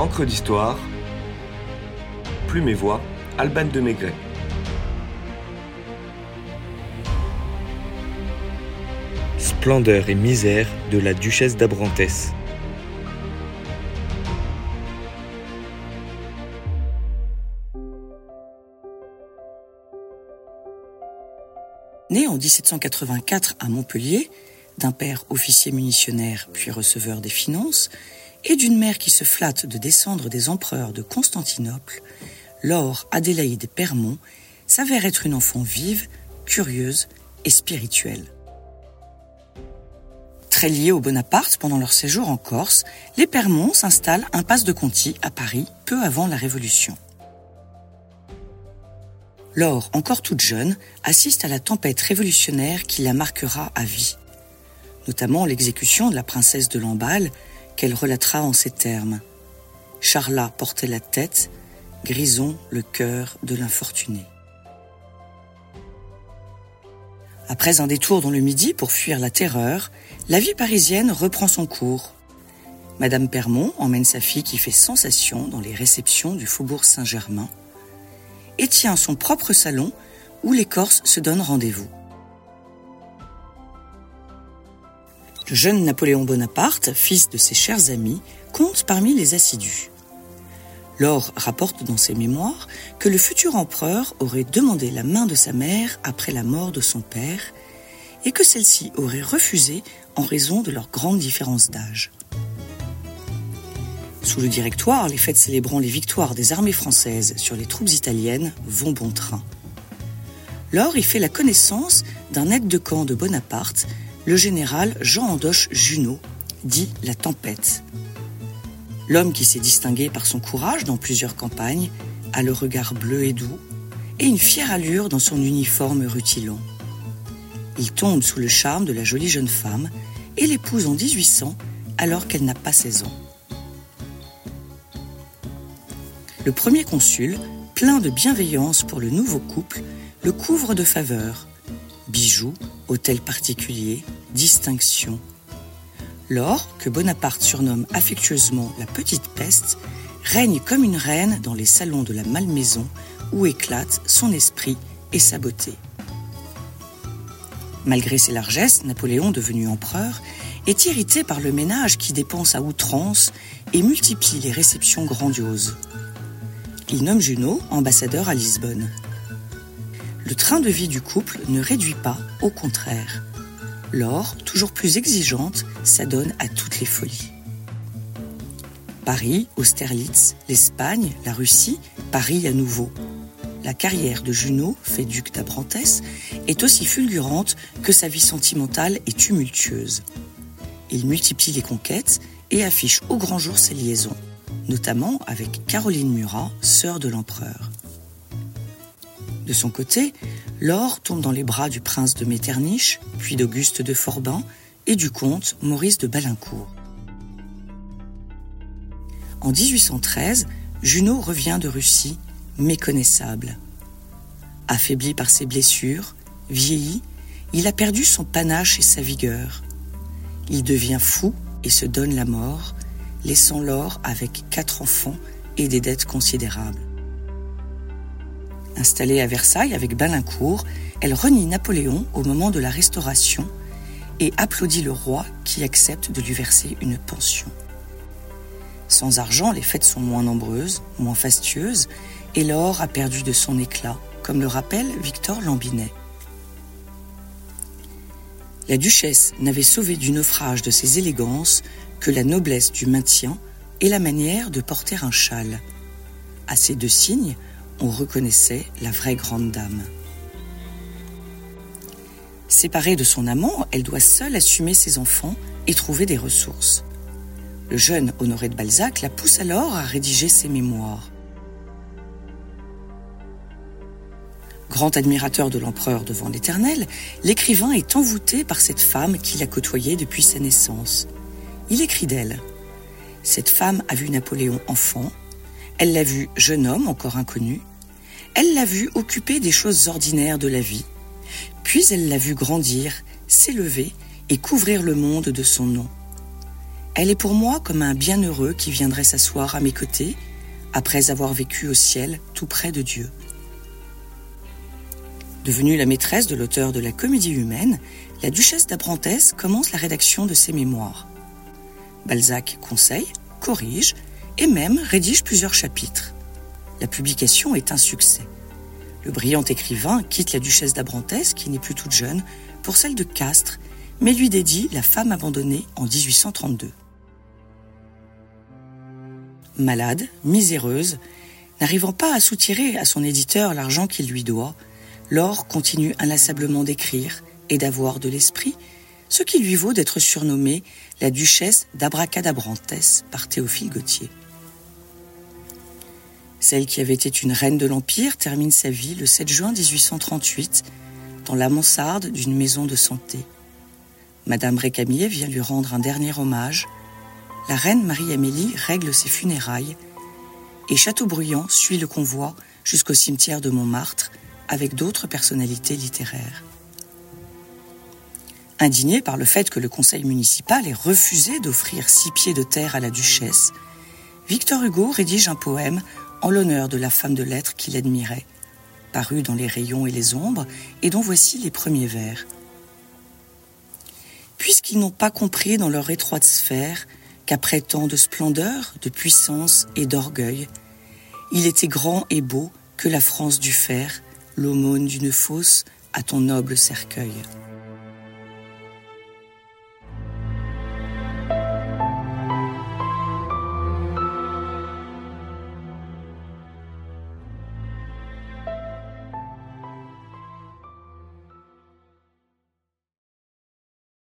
Encre d'histoire, Plume et Voix, Alban de Maigret. Splendeur et misère de la duchesse d'Abrantès. Né en 1784 à Montpellier, d'un père officier munitionnaire puis receveur des finances, et d'une mère qui se flatte de descendre des empereurs de Constantinople, Laure Adélaïde Permont s'avère être une enfant vive, curieuse et spirituelle. Très liés au Bonaparte pendant leur séjour en Corse, les Permont s'installent impasse de Conti à Paris peu avant la Révolution. Laure, encore toute jeune, assiste à la tempête révolutionnaire qui la marquera à vie, notamment l'exécution de la princesse de Lamballe, qu'elle relatera en ces termes. Charlat portait la tête, Grison le cœur de l'infortuné. Après un détour dans le Midi pour fuir la terreur, la vie parisienne reprend son cours. Madame Permont emmène sa fille qui fait sensation dans les réceptions du faubourg Saint-Germain et tient son propre salon où les Corses se donnent rendez-vous. Le jeune Napoléon Bonaparte, fils de ses chers amis, compte parmi les assidus. Laure rapporte dans ses mémoires que le futur empereur aurait demandé la main de sa mère après la mort de son père et que celle-ci aurait refusé en raison de leur grande différence d'âge. Sous le directoire, les fêtes célébrant les victoires des armées françaises sur les troupes italiennes vont bon train. Laure y fait la connaissance d'un aide de camp de Bonaparte le général Jean Andoche Junot, dit la Tempête. L'homme qui s'est distingué par son courage dans plusieurs campagnes a le regard bleu et doux et une fière allure dans son uniforme rutilant. Il tombe sous le charme de la jolie jeune femme et l'épouse en 1800 alors qu'elle n'a pas 16 ans. Le premier consul, plein de bienveillance pour le nouveau couple, le couvre de faveurs. Bijoux, hôtel particulier, distinction. Laure, que Bonaparte surnomme affectueusement la petite peste, règne comme une reine dans les salons de la malmaison où éclate son esprit et sa beauté. Malgré ses largesses, Napoléon, devenu empereur, est irrité par le ménage qui dépense à outrance et multiplie les réceptions grandioses. Il nomme Junot ambassadeur à Lisbonne. Le train de vie du couple ne réduit pas, au contraire. Laure, toujours plus exigeante, s'adonne à toutes les folies. Paris, Austerlitz, l'Espagne, la Russie, Paris à nouveau. La carrière de Junot, fait duc d'Abrantès, est aussi fulgurante que sa vie sentimentale est tumultueuse. Il multiplie les conquêtes et affiche au grand jour ses liaisons, notamment avec Caroline Murat, sœur de l'empereur. De son côté, Laure tombe dans les bras du prince de Metternich, puis d'Auguste de Forbin et du comte Maurice de Balincourt. En 1813, Junot revient de Russie, méconnaissable. Affaibli par ses blessures, vieilli, il a perdu son panache et sa vigueur. Il devient fou et se donne la mort, laissant Laure avec quatre enfants et des dettes considérables. Installée à Versailles avec Balincourt, elle renie Napoléon au moment de la Restauration et applaudit le roi qui accepte de lui verser une pension. Sans argent, les fêtes sont moins nombreuses, moins fastueuses, et l'or a perdu de son éclat, comme le rappelle Victor Lambinet. La duchesse n'avait sauvé du naufrage de ses élégances que la noblesse du maintien et la manière de porter un châle. À ces deux signes, on reconnaissait la vraie grande dame. Séparée de son amant, elle doit seule assumer ses enfants et trouver des ressources. Le jeune Honoré de Balzac la pousse alors à rédiger ses mémoires. Grand admirateur de l'empereur devant l'Éternel, l'écrivain est envoûté par cette femme qu'il a côtoyée depuis sa naissance. Il écrit d'elle. Cette femme a vu Napoléon enfant, elle l'a vu jeune homme encore inconnu, elle l'a vu occuper des choses ordinaires de la vie, puis elle l'a vu grandir, s'élever et couvrir le monde de son nom. Elle est pour moi comme un bienheureux qui viendrait s'asseoir à mes côtés après avoir vécu au ciel tout près de Dieu. Devenue la maîtresse de l'auteur de la Comédie humaine, la duchesse d'Abrantès commence la rédaction de ses mémoires. Balzac conseille, corrige et même rédige plusieurs chapitres. La publication est un succès. Le brillant écrivain quitte la duchesse d'Abrantès, qui n'est plus toute jeune, pour celle de Castres, mais lui dédie La femme abandonnée en 1832. Malade, miséreuse, n'arrivant pas à soutirer à son éditeur l'argent qu'il lui doit, Laure continue inlassablement d'écrire et d'avoir de l'esprit, ce qui lui vaut d'être surnommée la duchesse d'Abracadabrantès par Théophile Gautier. Celle qui avait été une reine de l'Empire termine sa vie le 7 juin 1838 dans la mansarde d'une maison de santé. Madame Récamier vient lui rendre un dernier hommage. La reine Marie-Amélie règle ses funérailles et Chateaubriand suit le convoi jusqu'au cimetière de Montmartre avec d'autres personnalités littéraires. Indigné par le fait que le conseil municipal ait refusé d'offrir six pieds de terre à la duchesse, Victor Hugo rédige un poème en l'honneur de la femme de lettres qu'il admirait, paru dans les rayons et les ombres, et dont voici les premiers vers. Puisqu'ils n'ont pas compris dans leur étroite sphère qu'après tant de splendeur, de puissance et d'orgueil, il était grand et beau que la France dut faire l'aumône d'une fosse à ton noble cercueil.